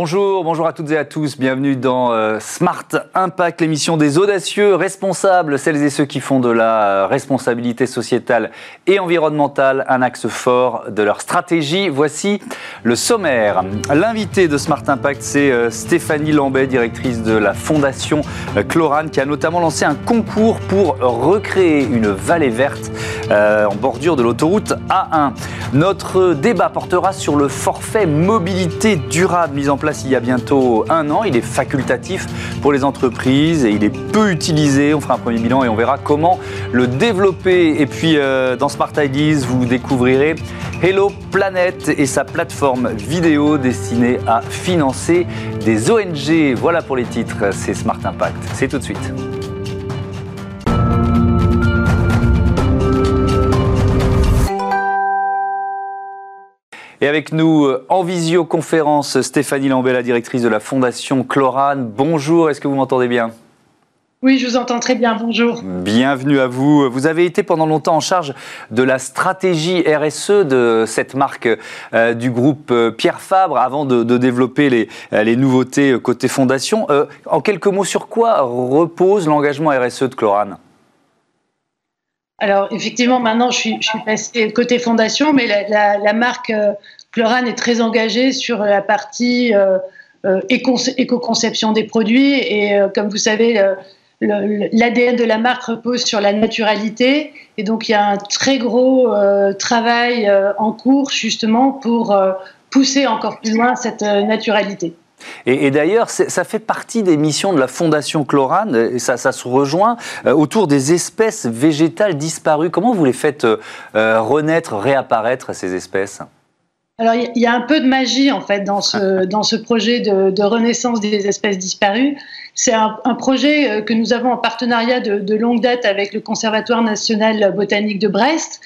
Bonjour, bonjour à toutes et à tous. Bienvenue dans euh, Smart Impact, l'émission des audacieux responsables, celles et ceux qui font de la euh, responsabilité sociétale et environnementale un axe fort de leur stratégie. Voici le sommaire. L'invité de Smart Impact, c'est euh, Stéphanie Lambet, directrice de la fondation Chlorane, qui a notamment lancé un concours pour recréer une vallée verte en bordure de l'autoroute A1. Notre débat portera sur le forfait mobilité durable mis en place il y a bientôt un an. Il est facultatif pour les entreprises et il est peu utilisé. On fera un premier bilan et on verra comment le développer. Et puis euh, dans Smart Ideas, vous découvrirez Hello Planet et sa plateforme vidéo destinée à financer des ONG. Voilà pour les titres, c'est Smart Impact. C'est tout de suite. Et avec nous euh, en visioconférence, Stéphanie Lambert, la directrice de la Fondation Chlorane. Bonjour, est-ce que vous m'entendez bien? Oui, je vous entends très bien. Bonjour. Bienvenue à vous. Vous avez été pendant longtemps en charge de la stratégie RSE de cette marque euh, du groupe euh, Pierre Fabre avant de, développer les, les, nouveautés côté fondation. en quelques mots, sur quoi repose l'engagement RSE de Chlorane? Alors, effectivement, maintenant, je suis, je suis passée côté fondation, mais la, marque euh, est très engagée sur la partie euh, euh, éco-conception des produits. Et comme vous savez, l'ADN de la marque repose sur la naturalité. Et donc, il y a un très gros travail en cours, justement, pour pousser encore plus loin cette naturalité. Et, d'ailleurs, ça fait partie des missions de la Fondation Chlorane, et ça, se rejoint euh, autour des espèces végétales disparues. Comment vous les faites euh, euh, renaître, réapparaître, ces espèces? Alors, il y a un peu de magie, en fait, dans ce, dans ce projet de, renaissance des espèces disparues. C'est un, projet que nous avons en partenariat de, longue date avec le Conservatoire national botanique de Brest.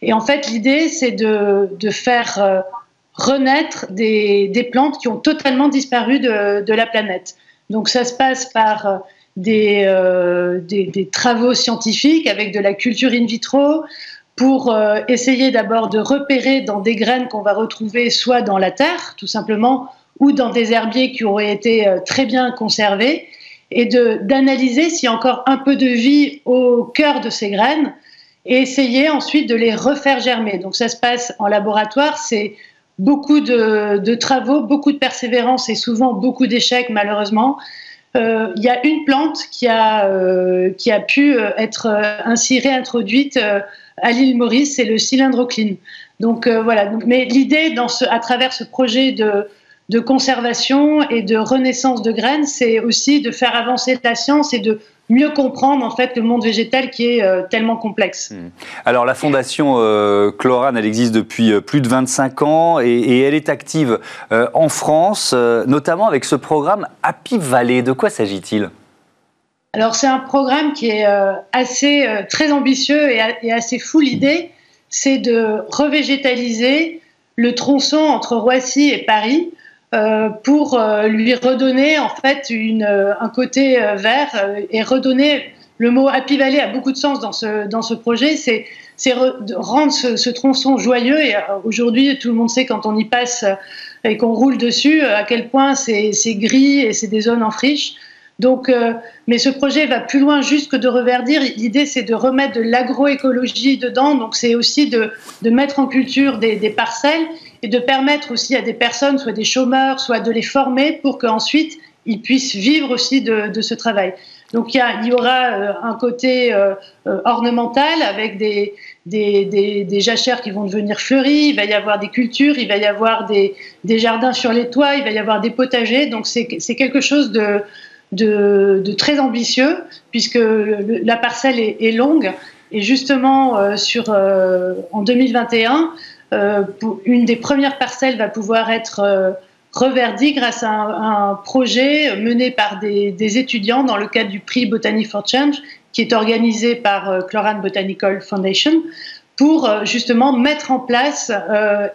Et en fait, l'idée, c'est de, de, faire renaître des, des, plantes qui ont totalement disparu de, de, la planète. Donc ça se passe par euh, des, euh, des, des, travaux scientifiques avec de la culture in vitro pour euh, essayer d'abord de repérer dans des graines qu'on va retrouver soit dans la terre, tout simplement, ou dans des herbiers qui auraient été très bien conservés, et d'analyser s'il y a encore un peu de vie au cœur de ces graines, et essayer ensuite de les refaire germer. Donc ça se passe en laboratoire, c'est beaucoup de, travaux, beaucoup de persévérance et souvent beaucoup d'échecs malheureusement. Euh, il y a une plante qui a, euh, qui a pu euh, être ainsi réintroduite à l'île Maurice, c'est le cylindrocline. Donc voilà. mais l'idée à travers ce projet de, de conservation et de renaissance de graines, c'est aussi de faire avancer la science et de mieux comprendre en fait le monde végétal qui est euh, tellement complexe. Hmm. Alors la fondation euh, Chlorane, elle existe depuis euh, plus de 25 ans et, elle est active en France, notamment avec ce programme Happy Valley. De quoi s'agit-il? Alors c'est un programme qui est assez très ambitieux et, et assez fou. L'idée, c'est de revégétaliser le tronçon entre Roissy et Paris euh, pour euh, lui redonner en fait une, euh, un côté vert et redonner le mot Happy Valley a beaucoup de sens dans ce, dans ce projet. C'est rendre ce, tronçon joyeux. Et aujourd'hui, tout le monde sait quand on y passe et qu'on roule dessus à quel point c'est gris et c'est des zones en friche. Donc, mais ce projet va plus loin juste que de reverdir. L'idée, c'est de remettre de l'agroécologie dedans. Donc, c'est aussi de, de, mettre en culture des, des parcelles et de permettre aussi à des personnes, soit des chômeurs, soit de les former pour qu'ensuite ils puissent vivre aussi de, ce travail. Donc il y, aura euh, un côté euh, euh, ornemental avec des, des, jachères qui vont devenir fleuries, il va y avoir des cultures, il va y avoir des, jardins sur les toits, il va y avoir des potagers. Donc c'est quelque chose de, de, très ambitieux puisque la parcelle est, longue. Et justement, sur, en 2021, euh, une des premières parcelles va pouvoir être euh, reverdie grâce à un, projet mené par des, étudiants dans le cadre du prix Botany for Change, qui est organisé par euh, Chlorane Botanical Foundation, pour justement mettre en place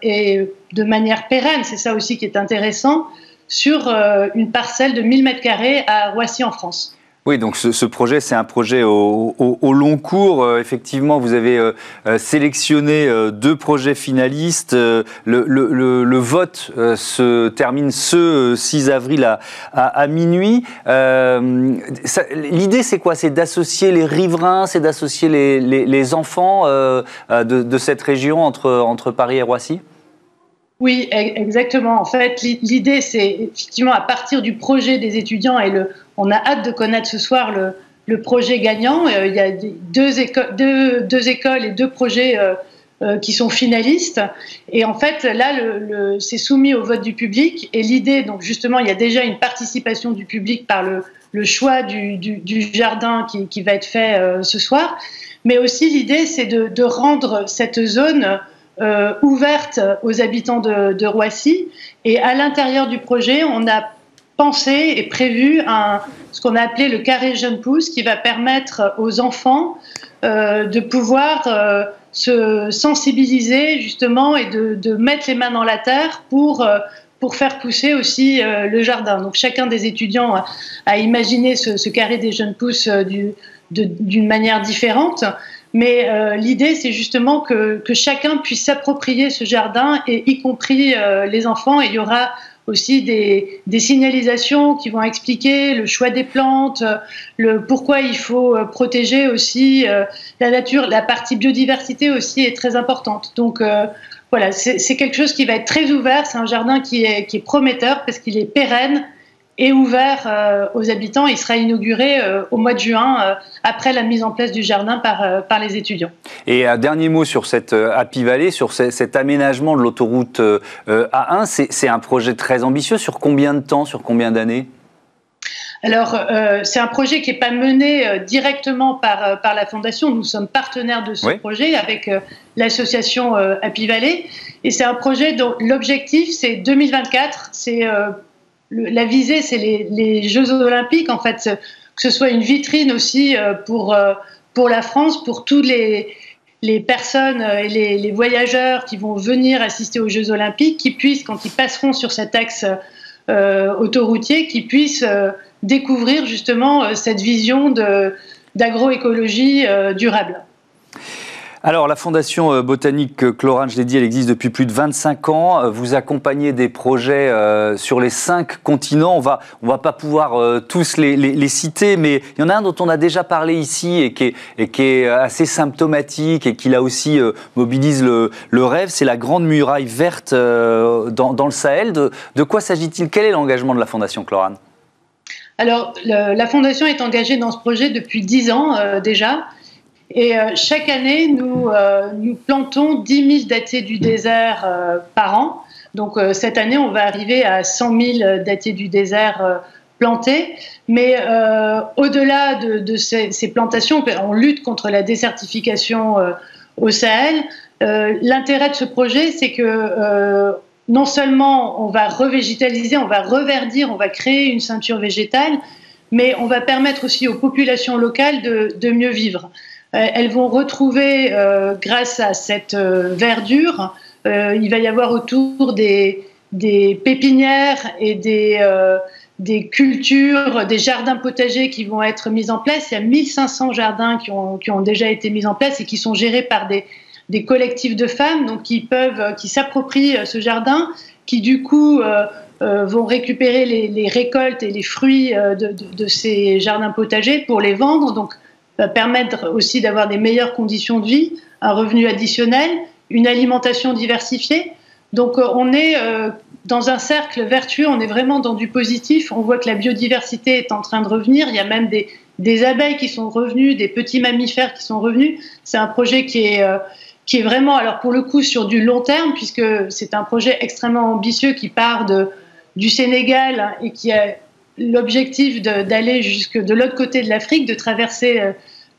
et de manière pérenne, c'est ça aussi qui est intéressant, sur une parcelle de 1000 mètres carrés à Roissy en France. Oui, donc ce, projet, c'est un projet au, long cours. Euh, effectivement, vous avez euh, euh, sélectionné deux projets finalistes. Le, vote se termine ce 6 avril à, minuit. L'idée, c'est quoi? C'est d'associer les riverains, c'est d'associer les, enfants de, cette région entre, entre Paris et Roissy? Oui, exactement. En fait, l'idée, c'est effectivement à partir du projet des étudiants et on a hâte de connaître ce soir le, projet gagnant. Euh, il y a deux, écoles et deux projets euh, euh, qui sont finalistes. Et en fait, là, c'est soumis au vote du public. Et l'idée, donc justement, il y a déjà une participation du public par le, choix du, jardin qui, va être fait ce soir. Mais aussi, l'idée, c'est de, rendre cette zone ouverte aux habitants de, Roissy. Et à l'intérieur du projet, on a pensé et prévu un, ce qu'on a appelé le carré jeune pousse qui va permettre aux enfants euh, de pouvoir euh, se sensibiliser justement et de, mettre les mains dans la terre pour, euh, pour faire pousser aussi le jardin. Donc chacun des étudiants a, imaginé ce, carré des jeunes pousses d'une manière différente. Mais l'idée, c'est justement que, que, chacun puisse s'approprier ce jardin, et y compris les enfants. Et il y aura aussi des, signalisations qui vont expliquer le choix des plantes, le pourquoi il faut euh, protéger aussi euh, la nature. La partie biodiversité aussi est très importante. Donc euh, voilà, c'est quelque chose qui va être très ouvert. C'est un jardin qui est, qui est prometteur parce qu'il est pérenne est ouvert euh, aux habitants. Il sera inauguré euh, au mois de juin, euh, après la mise en place du jardin par, par les étudiants. Et un dernier mot sur cette Happy Valley, sur cet aménagement de l'autoroute A1. C'est un projet très ambitieux. Sur combien de temps, sur combien d'années? Alors, c'est un projet qui n'est pas mené directement par, par la Fondation. Nous sommes partenaires de ce projet avec l'association Happy Valley. Et c'est un projet dont l'objectif, c'est 2024. C'est la visée, c'est les, Jeux olympiques, en fait, que ce soit une vitrine aussi euh, pour, euh, pour la France, pour tous les, personnes et les, voyageurs qui vont venir assister aux Jeux olympiques, qui puissent, quand ils passeront sur cet axe euh, autoroutier, qui puissent découvrir justement cette vision d'agroécologie durable. Alors, la Fondation euh, botanique Chlorane, je l'ai dit, elle existe depuis plus de 25 ans. Euh, vous accompagnez des projets euh, sur les cinq continents. On va, va pas pouvoir tous les, citer, mais il y en a un dont on a déjà parlé ici et qui est, assez symptomatique et qui là aussi mobilise le, rêve. C'est la Grande Muraille Verte dans, le Sahel. De, de quoi s'agit-il? Quel est l'engagement de la Fondation Chlorane alors, la Fondation est engagée dans ce projet depuis 10 ans déjà. Et euh, chaque année, nous, euh, plantons 10 000 dattiers du désert euh, par an. Donc cette année, on va arriver à 100 000 dattiers du désert plantés. Mais au-delà de, ces, plantations, on lutte contre la désertification au Sahel. L'intérêt de ce projet, c'est que non seulement on va revégétaliser, on va reverdir, on va créer une ceinture végétale, mais on va permettre aussi aux populations locales de mieux vivre. Euh, elles vont retrouver, euh, grâce à cette euh, verdure, il va y avoir autour des, pépinières et des, cultures, des jardins potagers qui vont être mis en place. Il y a 1500 jardins qui ont, qui ont déjà été mis en place et qui sont gérés par des, des collectifs de femmes donc qui peuvent, qui s'approprient ce jardin, qui du coup vont récupérer les, récoltes et les fruits de, de, ces jardins potagers pour les vendre. Donc permettre aussi d'avoir des meilleures conditions de vie, un revenu additionnel, une alimentation diversifiée. Donc euh, on est euh, dans un cercle vertueux, on est vraiment dans du positif. On voit que la biodiversité est en train de revenir. Il y a même des, des abeilles qui sont revenues, des petits mammifères qui sont revenus. C'est un projet qui est, euh, qui est vraiment, alors pour le coup, sur du long terme, puisque c'est un projet extrêmement ambitieux qui part de, du Sénégal et qui a l'objectif d'aller jusque de l'autre côté de l'Afrique, de traverser euh,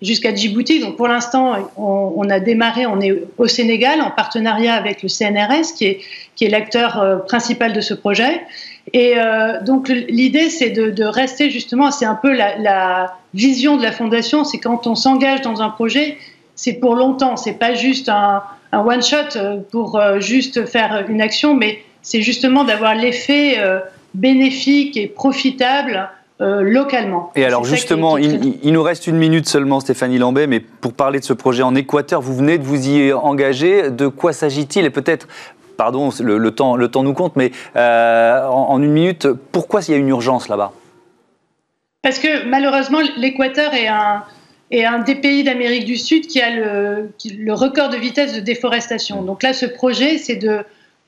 jusqu'à Djibouti. Donc pour l'instant, on, a démarré, on est au Sénégal en partenariat avec le CNRS, qui est, qui est l'acteur euh, principal de ce projet. Et euh, donc l'idée, c'est de, rester justement, c'est un peu la, vision de la fondation, c'est quand on s'engage dans un projet, c'est pour longtemps, c'est pas juste un, one shot pour juste faire une action, mais c'est justement d'avoir l'effet bénéfique et profitable localement. Et alors justement, il, il, nous reste une minute seulement, Stéphanie Lambert, mais pour parler de ce projet en Équateur, vous venez de vous y engager. De quoi s'agit-il Et peut-être pardon, le, temps, le temps nous compte, mais euh, en, une minute, pourquoi il y a une urgence là-bas Parce que malheureusement, l'Équateur est un, est un des pays d'Amérique du Sud qui a le, le, record de vitesse de déforestation. Donc là, ce projet, c'est de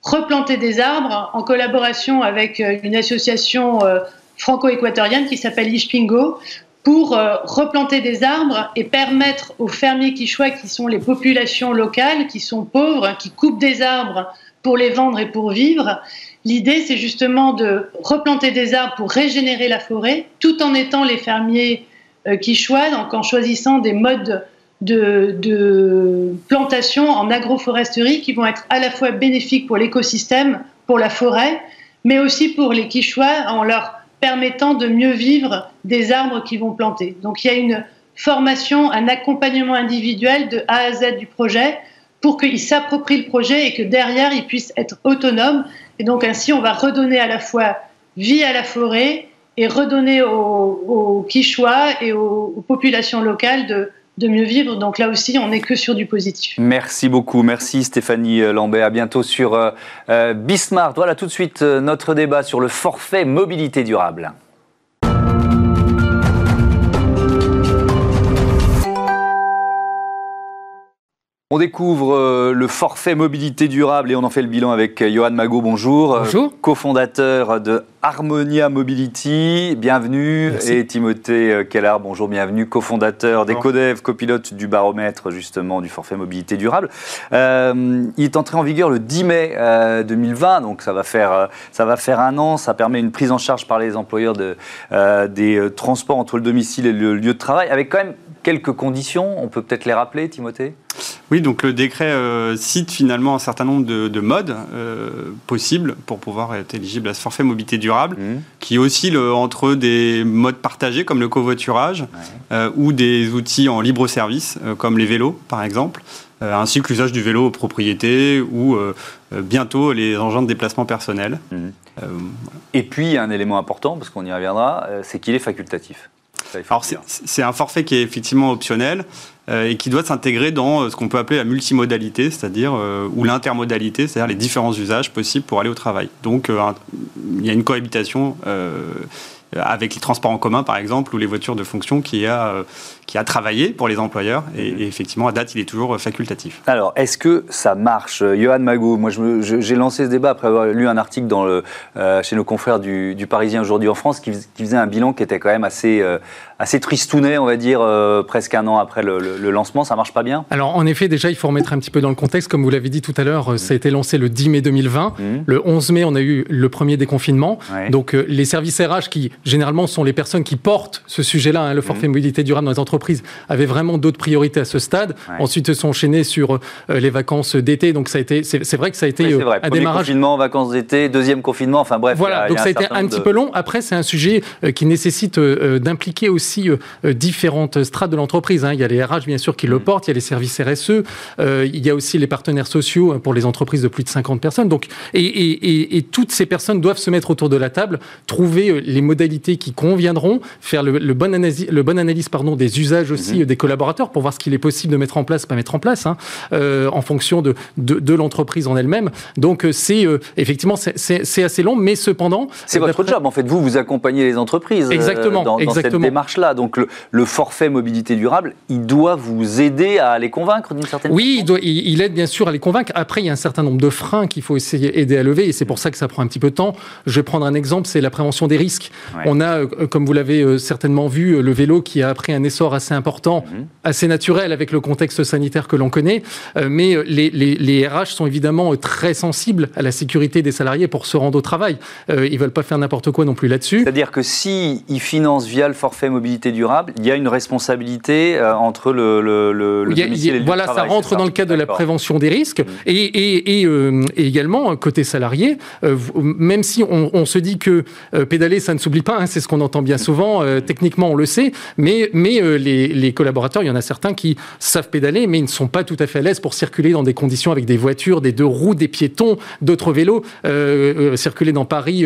replanter des arbres en collaboration avec euh, une association euh, franco-équatorienne qui s'appelle Ishpingo pour replanter des arbres et permettre aux fermiers quichois, qui sont les populations locales, qui sont pauvres, qui coupent des arbres pour les vendre et pour vivre. L'idée, c'est justement de replanter des arbres pour régénérer la forêt, tout en étant les fermiers euh, qui choisissent, donc en choisissant des modes de, plantation en agroforesterie qui vont être à la fois bénéfiques pour l'écosystème, pour la forêt, mais aussi pour les Quichois en leur permettant de mieux vivre des arbres qu'ils vont planter. Donc il y a une formation, un accompagnement individuel de A à Z du projet pour qu'ils s'approprient le projet et que derrière, ils puissent être autonomes. Et donc ainsi, on va redonner à la fois vie à la forêt et redonner aux, Quichois et aux, populations locales de, de mieux vivre. Donc là aussi, on n'est que sur du positif. Merci beaucoup. Merci Stéphanie Lambert. À bientôt sur euh, euh, Bismarck. Voilà tout de suite euh, notre débat sur le forfait mobilité durable. On découvre euh, le forfait mobilité durable et on en fait le bilan avec euh, Johan Magot. Bonjour. Euh, bonjour. cofondateur de Harmonia Mobility. Bienvenue. Et Timothée Kellar. Bonjour, bienvenue. Cofondateur des Codev, copilote du baromètre justement du forfait mobilité durable. il est entré en vigueur le 10 mai 2020, donc ça va, faire, ça va faire un an. Ça permet une prise en charge par les employeurs de, des transports entre le domicile et le lieu de travail, avec quand même quelques conditions. On peut peut-être les rappeler, Timothée? Oui, donc le décret euh, cite finalement un certain nombre de, modes euh, possibles pour pouvoir être éligible à ce forfait mobilité durable, mmh. qui oscille entre des modes partagés comme le covoiturage euh, ou des outils en libre service comme les vélos par exemple, ainsi que l'usage du vélo aux propriétés ou bientôt les engins de déplacement personnel. Mmh. Et puis un élément important, parce qu'on y reviendra, c'est qu'il est facultatif. Alors c'est un forfait qui est effectivement optionnel euh, et qui doit s'intégrer dans euh, ce qu'on peut appeler la multimodalité, c'est-à-dire euh, ou l'intermodalité, c'est-à-dire les différents usages possibles pour aller au travail. Donc il y a une cohabitation avec les transports en commun, par exemple, ou les voitures de fonction qui a, qui a travaillé pour les employeurs. Et, mhm. effectivement, à date, il est toujours facultatif. Alors, est-ce que ça marche Johan Magou, moi, j'ai lancé ce débat après avoir lu un article dans le, chez nos confrères du, Parisien aujourd'hui en France qui, faisait un bilan qui était quand même assez, assez tristounet, on va dire, presque un an après le le, lancement, ça marche pas bien? Alors en effet, déjà, il faut remettre un petit peu dans le contexte. Comme vous l'avez dit tout à l'heure, ça a été lancé le 10 mai 2020. Mmh. Le 11 mai, on a eu le premier déconfinement. Donc euh, les services RH, qui généralement sont les personnes qui portent ce sujet-là, hein, le forfait mmh. mobilité durable dans les entreprises, avaient vraiment d'autres priorités à ce stade. Ensuite, se sont enchaînés sur euh, les vacances d'été. Donc ça a été, c'est vrai que ça a été euh, un démarrage. confinement, vacances d'été, deuxième confinement, enfin bref. Voilà, donc ça a été un petit peu long. Après, c'est un sujet qui nécessite d'impliquer aussi différentes strates de l'entreprise. Hein. Il y a les RH bien sûr, qui le mm. portent. Il y a les services RSE. Euh, il y a aussi les partenaires sociaux hein, pour les entreprises de plus de 50 personnes. Donc, et, toutes ces personnes doivent se mettre autour de la table, trouver euh, les modalités qui conviendront, faire le, bon analyse, le bon analyse pardon, des usages aussi mm-hmm. des collaborateurs pour voir ce qu'il est possible de mettre en place, pas mettre en place, hein, euh, en fonction de, de, l'entreprise en elle-même. Donc, c'est effectivement c'est assez long, mais cependant. C'est votre job, en fait. Vous, vous accompagnez les entreprises exactement, dans, exactement. cette démarche-là. Donc, le, le forfait mobilité durable, il doit vous aider à les convaincre d'une certaine oui, façon Oui, il, aide bien sûr à les convaincre. Après, il y a un certain nombre de freins qu'il faut essayer d'aider à lever et c'est pour ça que ça prend un petit peu de temps. Je vais prendre un exemple, c'est la prévention des risques. On a, euh, comme vous l'avez euh, certainement vu, euh, le vélo qui a pris un essor assez important, mhm. assez naturel avec le contexte sanitaire que l'on connaît. Mais les, les, RH sont évidemment très sensibles à la sécurité des salariés pour se rendre au travail. Ils veulent pas faire n'importe quoi non plus là-dessus. C'est-à-dire que s'ils financent via le forfait mobilité durable, il y a une responsabilité entre le le, Voilà, ça rentre dans le cadre de la prévention des risques. Mmh. Et, euh, et, également, côté salarié, euh, même si on, se dit que euh, pédaler, ça ne s'oublie pas, hein, c'est ce qu'on entend bien souvent, techniquement on le sait, mais, mais les, collaborateurs, il y en a certains qui savent pédaler, mais ils ne sont pas tout à fait à l'aise pour circuler dans des conditions avec des voitures, des deux roues, des piétons, d'autres vélos, circuler dans Paris,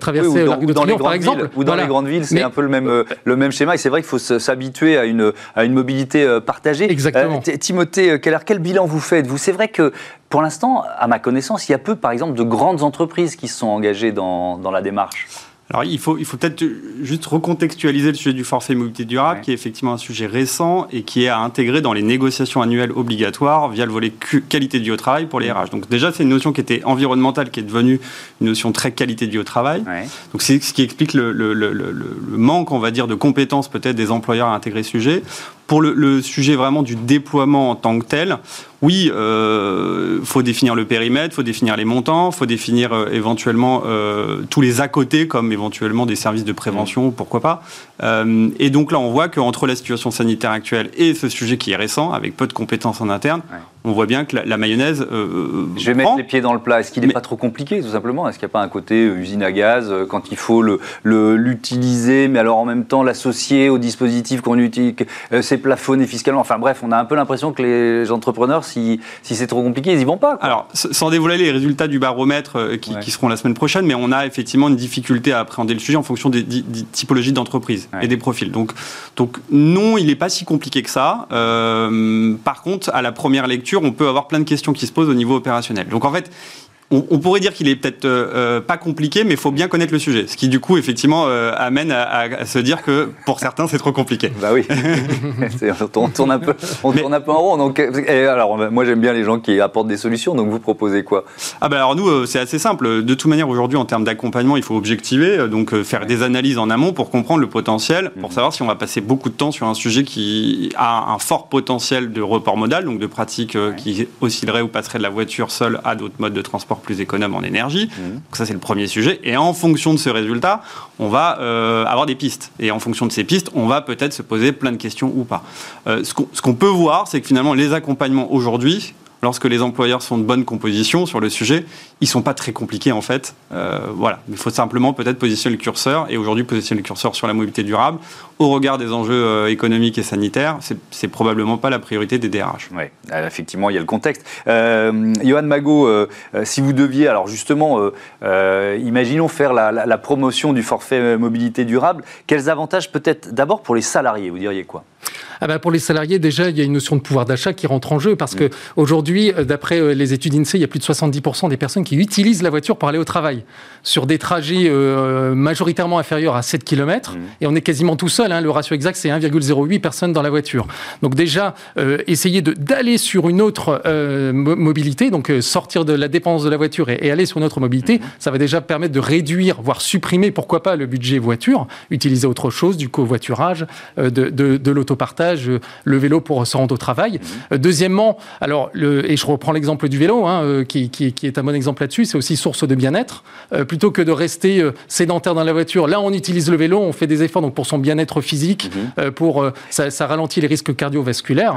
traverser la rue de Triomphe, par exemple. ou dans les grandes villes, c'est un peu le même, le même schéma. Et c'est vrai qu'il faut s'habituer à une, à une mobilité partagée. Exactement. Timothée Keller, quel bilan vous faites Vous, c'est vrai que pour l'instant, à ma connaissance, il y a peu, par exemple, de grandes entreprises qui se sont engagées dans, dans la démarche. Alors il faut, il faut peut-être juste recontextualiser le sujet du forfait mobilité durable, qui est effectivement un sujet récent et qui est à intégrer dans les négociations annuelles obligatoires via le volet qualité de vie au travail pour les RH. Donc déjà, c'est une notion qui était environnementale, qui est devenue une notion très qualité de vie au travail. Donc c'est ce qui explique le, le, le, le, manque, on va dire, de compétences peut-être des employeurs à intégrer ce sujet. Pour le, sujet vraiment du déploiement en tant que tel, oui, euh, faut définir le périmètre, faut définir les montants, faut définir euh, éventuellement euh, tous les à côté, comme éventuellement des services de prévention, pourquoi pas. et donc là, on voit qu'entre la situation sanitaire actuelle et ce sujet qui est récent, avec peu de compétences en interne, on voit bien que la, mayonnaise. Euh, euh, Je vais mettre les pieds dans le plat. Est-ce qu'il n'est pas trop compliqué, tout simplement? Est-ce qu'il n'y a pas un côté euh, usine à gaz quand il faut l'utiliser, mais alors en même temps l'associer au dispositif qu'on utilise, c'est plafonné fiscalement? Enfin bref, on a un peu l'impression que les entrepreneurs, si, si c'est trop compliqué, ils n'y vont pas. Alors, sans dévoiler les résultats du baromètre qui, seront la semaine prochaine, mais on a effectivement une difficulté à appréhender le sujet en fonction des, typologies d'entreprises et des profils. Donc, donc non, il n'est pas si compliqué que ça. par contre, à la première lecture, on peut avoir plein de questions qui se posent au niveau opérationnel. Donc en fait, on, pourrait dire qu'il est peut-être euh, euh, pas compliqué, mais il faut bien connaître le sujet. Ce qui, du coup, effectivement, euh, amène à, se dire que pour certains, c'est trop compliqué. Bah oui. on, tourne un peu, on tourne un peu en rond. Donc, alors, moi, j'aime bien les gens qui apportent des solutions. Donc, vous proposez quoi? Ah, bah alors, nous, c'est assez simple. De toute manière, aujourd'hui, en termes d'accompagnement, il faut objectiver, donc faire des analyses en amont pour comprendre le potentiel, pour mhm. savoir si on va passer beaucoup de temps sur un sujet qui a un fort potentiel de report modal, donc de pratiques qui oscilleraient ou passeraient de la voiture seule à d'autres modes de transport plus économe en énergie. Mmh. Donc ça, c'est le premier sujet. Et en fonction de ce résultat, on va euh, avoir des pistes. Et en fonction de ces pistes, on va peut-être se poser plein de questions ou pas. Euh, ce qu'on peut voir, c'est que finalement, les accompagnements aujourd'hui, lorsque les employeurs sont de bonne composition sur le sujet, ils sont pas très compliqués en fait. Euh, voilà, il faut simplement peut-être positionner le curseur et aujourd'hui positionner le curseur sur la mobilité durable au regard des enjeux euh, économiques et sanitaires, c'est probablement pas la priorité des DRH. Oui, euh, effectivement, il y a le contexte. Johan Magot, si vous deviez, alors justement, imaginons faire la, promotion du forfait mobilité durable, quels avantages peut-être d'abord pour les salariés, vous diriez quoi? Ah ben pour les salariés, déjà, il y a une notion de pouvoir d'achat qui rentre en jeu parce que aujourd'hui, d'après les études INSEE, il y a plus de 70% des personnes qui utilisent la voiture pour aller au travail sur des trajets euh, majoritairement inférieurs à 7 km. Mmh. Et on est quasiment tout seul. Hein. le ratio exact, c'est 1,08 personnes dans la voiture. Donc déjà, euh, essayer d'aller sur une autre euh, mobilité, donc sortir de la dépense de la voiture et, aller sur une autre mobilité, mmh. ça va déjà permettre de réduire, voire supprimer, pourquoi pas, le budget voiture, utiliser autre chose, du covoiturage, de, de, de l'autopartage, le vélo pour se rendre au travail. Mmh. deuxièmement, alors, le, et je reprends l'exemple du vélo, hein, qui, qui, qui, est un bon exemple là-dessus, c'est aussi source de bien-être plutôt que de rester euh, sédentaire dans la voiture. Là, on utilise le vélo, on fait des efforts donc pour son bien-être physique, mhm. euh, pour euh, ça, ralentit les risques cardiovasculaires.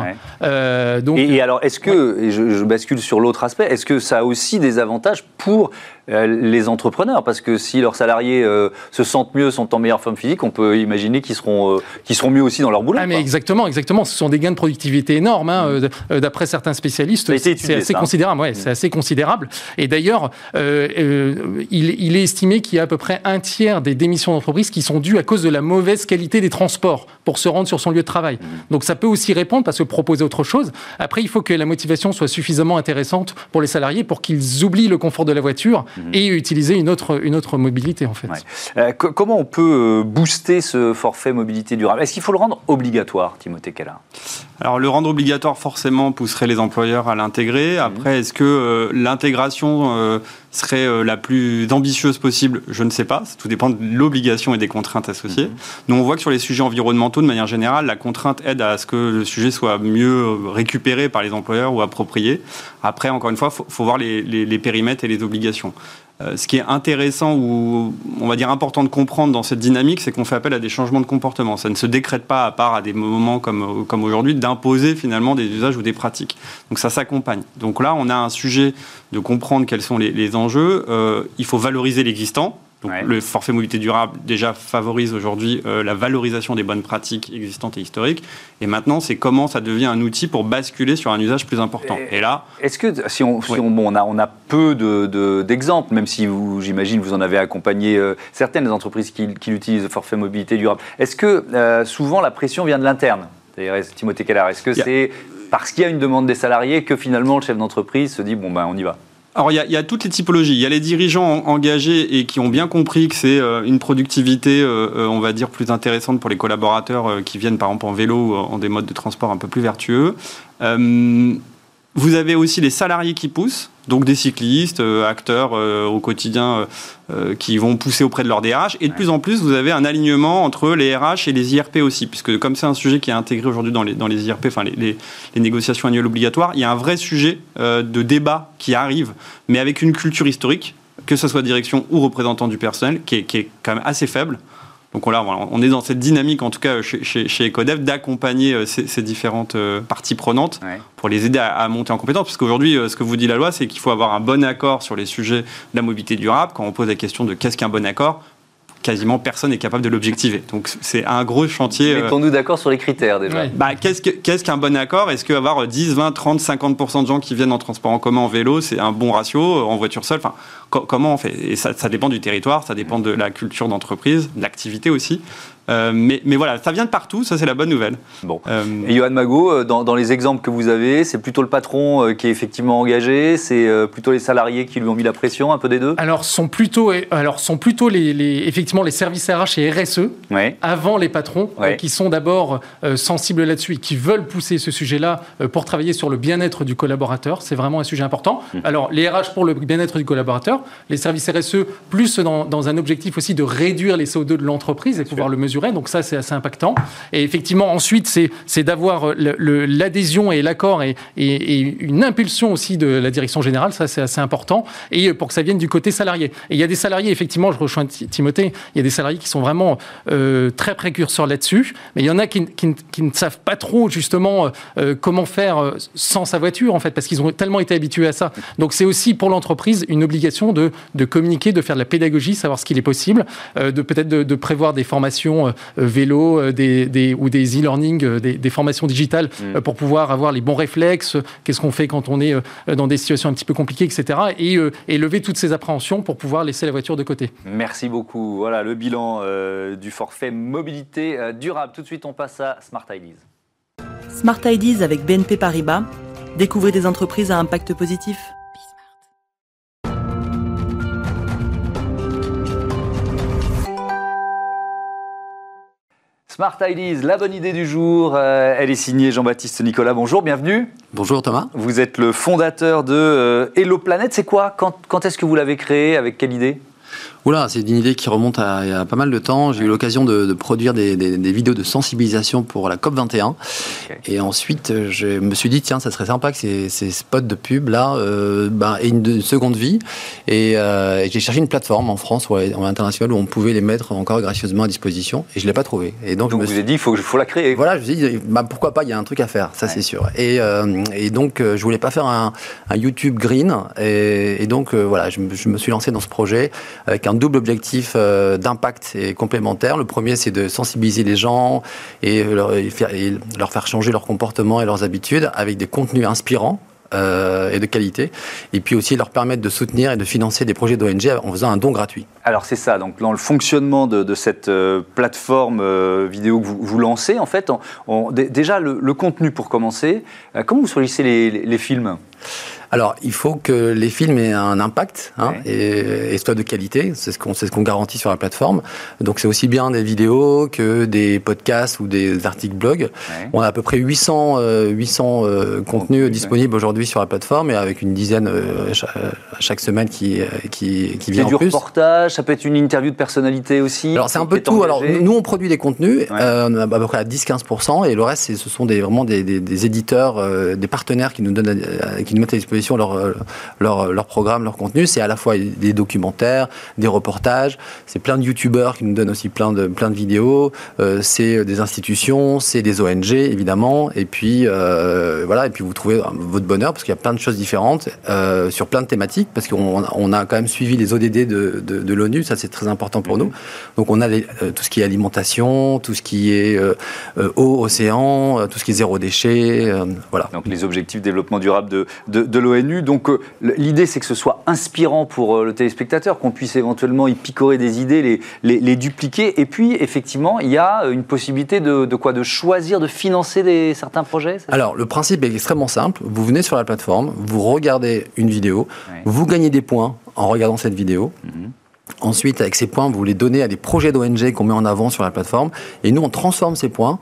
donc, et, alors, est-ce que, et je, je, bascule sur l'autre aspect, est-ce que ça a aussi des avantages pour euh, les entrepreneurs, parce que si leurs salariés euh, se sentent mieux, sont en meilleure forme physique, on peut imaginer qu'ils seront, euh, seront mieux aussi dans leur boulot. Ah, mais exactement, exactement. Ce sont des gains de productivité énormes. Hein, mm. D'après certains spécialistes, c'est assez considérable. Ouais, C'est mm. assez considérable. Et d'ailleurs, il, il, est estimé qu'il y a à peu près un tiers des démissions d'entreprise qui sont dues à cause de la mauvaise qualité des transports pour se rendre sur son lieu de travail. Mm. Donc ça peut aussi répondre parce que proposer autre chose. Après, il faut que la motivation soit suffisamment intéressante pour les salariés pour qu'ils oublient le confort de la voiture et utiliser une autre, une autre mobilité en fait. Euh, comment on peut euh, booster ce forfait mobilité durable? Est-ce qu'il faut le rendre obligatoire, Timothée Kella Alors le rendre obligatoire forcément pousserait les employeurs à l'intégrer. Après, est-ce que euh, l'intégration serait la plus ambitieuse possible? Je ne sais pas. Tout dépend de l'obligation et des contraintes associées. Mhm. Nous, on voit que sur les sujets environnementaux, de manière générale, la contrainte aide à ce que le sujet soit mieux récupéré par les employeurs ou approprié. Après, encore une fois, il faut, voir les, les périmètres et les obligations. Euh, ce qui est intéressant ou on va dire important de comprendre dans cette dynamique, c'est qu'on fait appel à des changements de comportement. Ça ne se décrète pas à part à des moments comme, comme aujourd'hui d'imposer finalement des usages ou des pratiques. Donc ça s'accompagne. Donc là, on a un sujet de comprendre quels sont les, enjeux. Euh, il faut valoriser l'existant Donc le forfait mobilité durable déjà favorise aujourd'hui euh, la valorisation des bonnes pratiques existantes et historiques. Et maintenant, c'est comment ça devient un outil pour basculer sur un usage plus important. Et, là, est-ce que si on, bon, on a on a peu d'exemples, de, même si vous, j'imagine, vous en avez accompagné euh, certaines entreprises qui, qui utilisent le forfait mobilité durable. Est-ce que euh, souvent la pression vient de l'interne? Timothée Keller, est-ce que c'est parce qu'il y a une demande des salariés que finalement le chef d'entreprise se dit bon ben on y va? Alors, il y, a, toutes les typologies. Il y a les dirigeants engagés et qui ont bien compris que c'est euh, une productivité, euh, euh, on va dire, plus intéressante pour les collaborateurs qui viennent, par exemple, en vélo ou en des modes de transport un peu plus vertueux. Vous avez aussi les salariés qui poussent, donc des cyclistes, euh, acteurs euh, au quotidien euh, qui vont pousser auprès de leur DRH. Et de plus en plus, vous avez un alignement entre les RH et les IRP aussi, puisque comme c'est un sujet qui est intégré aujourd'hui dans les, dans les IRP, enfin les, les, négociations annuelles obligatoires, il y a un vrai sujet de débat qui arrive, mais avec une culture historique, que ce soit direction ou représentant du personnel, qui est, qui est quand même assez faible. Donc là, on est dans cette dynamique, en tout cas chez, chez, Ecodev, d'accompagner euh, ces, différentes euh, parties prenantes pour les aider à, monter en compétence. Parce qu'aujourd'hui, euh, ce que vous dit la loi, c'est qu'il faut avoir un bon accord sur les sujets de la mobilité durable. Quand on pose la question de qu'est-ce qu'un bon accord, quasiment personne n'est capable de l'objectiver. Donc c'est un gros chantier. Mettons-nous d'accord sur les critères déjà. Bah, qu'est-ce qu'un bon accord? Est-ce qu'avoir 10, 20, 30, 50% de gens qui viennent en transport en commun en vélo, c'est un bon ratio En voiture seule? Enfin, comment on fait? Et ça, ça, dépend du territoire, ça dépend de la culture d'entreprise, de l'activité aussi. Euh, mais, mais, voilà, ça vient de partout, ça c'est la bonne nouvelle. Bon. Euh, et Johan Mago, euh, dans, dans, les exemples que vous avez, c'est plutôt le patron qui est effectivement engagé, c'est plutôt les salariés qui lui ont mis la pression, un peu des deux? Alors, sont plutôt, alors sont plutôt les, les effectivement les services RH et RSE, avant les patrons, qui sont d'abord sensibles là-dessus et qui veulent pousser ce sujet-là pour travailler sur le bien-être du collaborateur. C'est vraiment un sujet important. Mmh. Alors, les RH pour le bien-être du collaborateur, les services RSE plus dans, dans, un objectif aussi de réduire les CO2 de l'entreprise et pouvoir le mesurer donc ça, c'est assez impactant. Et effectivement, ensuite, c'est d'avoir l'adhésion et l'accord et, une impulsion aussi de la direction générale. Ça, c'est assez important. Et pour que ça vienne du côté salarié. Et il y a des salariés, effectivement, je rejoins Timothée, il y a des salariés qui sont vraiment euh, très précurseurs là-dessus. Mais il y en a qui, ne savent pas trop, justement, euh, comment faire euh, sans sa voiture, en fait, parce qu'ils ont tellement été habitués à ça. Donc c'est aussi pour l'entreprise une obligation de, communiquer, de faire de la pédagogie, savoir ce qu'il est possible, de peut-être de, de, prévoir des formations euh, vélo euh, des, ou des e-learning, euh, des, formations digitales mm. pour pouvoir avoir les bons réflexes, qu'est-ce qu'on fait quand on est dans des situations un petit peu compliquées, etc. Et, et, lever toutes ces appréhensions pour pouvoir laisser la voiture de côté. Merci beaucoup. Voilà le bilan du forfait mobilité durable. Tout de suite, on passe à Smart Ideas. Smart Ideas avec BNP Paribas. Découvrez des entreprises à impact positif. Smart Ideas, la bonne idée du jour. Euh, elle est signée Jean-Baptiste Nicolas. Bonjour, bienvenue. Bonjour Thomas. Vous êtes le fondateur de euh, Hello Planet. C'est quoi? Quand est-ce que vous l'avez créé? Avec quelle idée? Oula, c'est une idée qui remonte à il y a pas mal de temps. J'ai eu l'occasion de, produire des, vidéos de sensibilisation pour la COP 21. Et ensuite, je me suis dit, tiens, ça serait sympa que ces, spots de pub là euh, ben, aient une, seconde vie. Euh, et, j'ai cherché une plateforme en France ou à l'international où on pouvait les mettre encore gracieusement à disposition. Et je ne l'ai pas trouvé. Et donc, je me vous suis dit, il faut, faut la créer. Voilà, je me suis dit, bah, pourquoi pas, il y a un truc à faire, ça c'est sûr. Et, euh, et, donc, je voulais pas faire un, YouTube green. Et, donc, voilà, je me, je me suis lancé dans ce projet avec un double objectif euh, d'impact et complémentaire. Le premier, c'est de sensibiliser les gens et leur, faire, changer leur comportement et leurs habitudes avec des contenus inspirants. Euh, et de qualité, et puis aussi leur permettre de soutenir et de financer des projets d'ONG en faisant un don gratuit. Alors c'est ça, donc dans le fonctionnement de, cette euh, plateforme vidéo que vous, lancez, en fait, déjà le, contenu pour commencer, comment vous choisissez les films? Alors, il faut que les films aient un impact hein, et, soient de qualité. C'est ce qu'on ce qu'on garantit sur la plateforme. Donc, c'est aussi bien des vidéos que des podcasts ou des articles blog. On a à peu près 800, 800 euh, euh, contenus disponibles aujourd'hui sur la plateforme et avec une dizaine euh, chaque, semaine qui, qui, qui vient en du plus. reportage, ça peut être une interview de personnalité aussi. Alors, c'est un peu tout. Alors, nous, on produit des contenus à peu près à 10-15% et le reste, ce sont des, vraiment des, des, éditeurs, des partenaires qui nous, donnent, qui nous mettent à disposition disposition leur, leur, leur programme, leur contenu. C'est à la fois des documentaires, des reportages, c'est plein de youtubeurs qui nous donnent aussi plein de, plein de vidéos, c'est des institutions, c'est des ONG évidemment, et puis voilà, et puis vous trouvez votre bonheur parce qu'il y a plein de choses différentes sur plein de thématiques, parce qu'on on a quand même suivi les ODD de, de, de l'ONU, ça c'est très important pour nous. Donc on a tout ce qui est alimentation, tout ce qui est eau, océan, tout ce qui est zéro déchet, voilà. Donc les objectifs de développement durable de, de, l'ONU. Donc l'idée c'est que ce soit inspirant pour le téléspectateur, qu'on puisse éventuellement y picorer des idées, les, les, les, dupliquer. Et puis effectivement, il y a une possibilité de, de quoi? De choisir de financer des, certains projets Alors le principe est extrêmement simple. Vous venez sur la plateforme, vous regardez une vidéo, vous gagnez des points en regardant cette vidéo. Mhm. Ensuite, avec ces points, vous les donnez à des projets d'ONG qu'on met en avant sur la plateforme. Et nous, on transforme ces points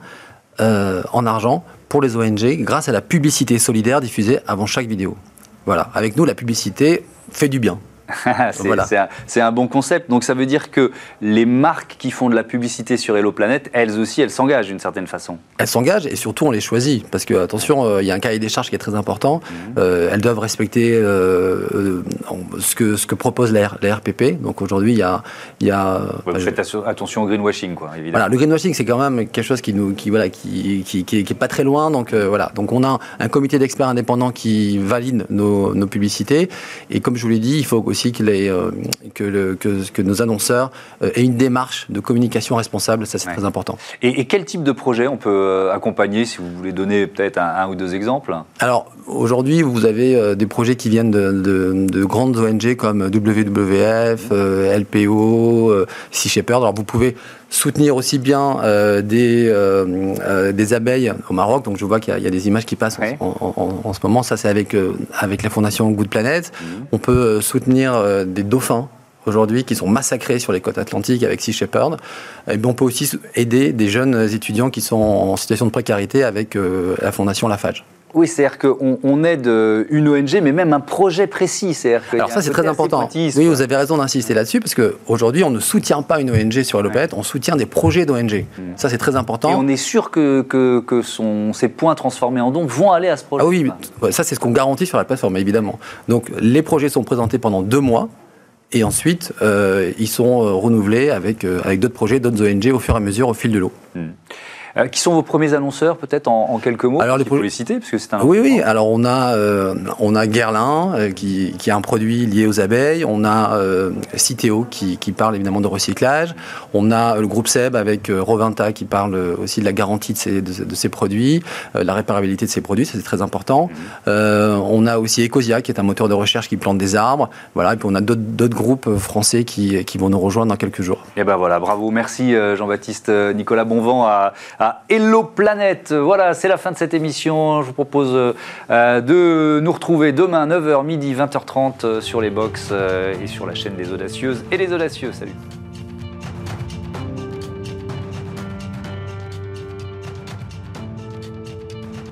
euh, en argent pour les ONG grâce à la publicité solidaire diffusée avant chaque vidéo. Voilà, avec nous, la publicité fait du bien. c'est un, bon concept. Donc ça veut dire que les marques qui font de la publicité sur Hello Planet, elles aussi, elles s'engagent d'une certaine façon. Elles s'engagent et surtout on les choisit parce que attention, euh, il y a un cahier des charges qui est très important. Mhm. Euh, elles doivent respecter euh, ce, que, ce que propose la, RPP. Donc aujourd'hui, il y a, y a faites attention au greenwashing, quoi. Évidemment. Voilà, le greenwashing, c'est quand même quelque chose qui nous, qui voilà, qui, qui, qui, est, pas très loin. Donc voilà, donc on a un comité d'experts indépendants qui valide nos, nos publicités et comme je vous l'ai dit, il faut aussi que, les, euh, que, le, que, que, nos annonceurs euh, aient une démarche de communication responsable, ça c'est très important. Et, quel type de projet on peut euh, accompagner, si vous voulez donner peut-être un, ou deux exemples? Alors aujourd'hui, vous avez des projets qui viennent de, de, grandes ONG comme WWF, LPO, Sea Shepherd. Alors vous pouvez soutenir aussi bien euh, des, euh, des abeilles au Maroc. Donc je vois qu'il y, a des images qui passent en, ce moment. Ça, c'est avec, avec la fondation Good Planet. Mhm. On peut soutenir des dauphins aujourd'hui qui sont massacrés sur les côtes atlantiques avec Sea Shepherd. Et on peut aussi aider des jeunes étudiants qui sont en situation de précarité avec la fondation Lafage. Oui, c'est-à-dire qu'on aide euh, une ONG, mais même un projet précis. Alors ça, c'est très important. oui, vous avez raison d'insister là-dessus, parce qu'aujourd'hui, on ne soutient pas une ONG sur le on soutient des projets d'ONG. Hmm. Ça, c'est très important. Et on est sûr que, que, ces points transformés en dons vont aller à ce projet. Ah oui, ça, c'est ce qu'on garantit sur la plateforme, évidemment. Donc, les projets sont présentés pendant deux mois. Et ensuite, euh, ils sont euh, renouvelés avec, avec d'autres projets, d'autres ONG au fur et à mesure, au fil de l'eau. Euh, qui sont vos premiers annonceurs, peut-être en, quelques mots Alors, les les citer, parce que c'est un. Oui, oui. Alors, on a, euh, on a Guerlain, euh, qui, qui, est un produit lié aux abeilles. On a Citeo, qui, qui, parle évidemment de recyclage. On a le groupe Seb avec Rovinta, qui parle aussi de la garantie de ses, de, ses produits, la réparabilité de ses produits, c'est très important. Mhm. on a aussi Ecosia, qui est un moteur de recherche qui plante des arbres. Voilà. Et puis, on a d'autres groupes français qui, qui vont nous rejoindre dans quelques jours. Et eh ben voilà, bravo. Merci Jean-Baptiste Nicolas Bonvent à, à Hello Planète. Voilà, c'est la fin de cette émission. Je vous propose euh, de nous retrouver demain 9h midi 20h30 euh, sur les box euh, et sur la chaîne des audacieuses et les audacieux. Salut.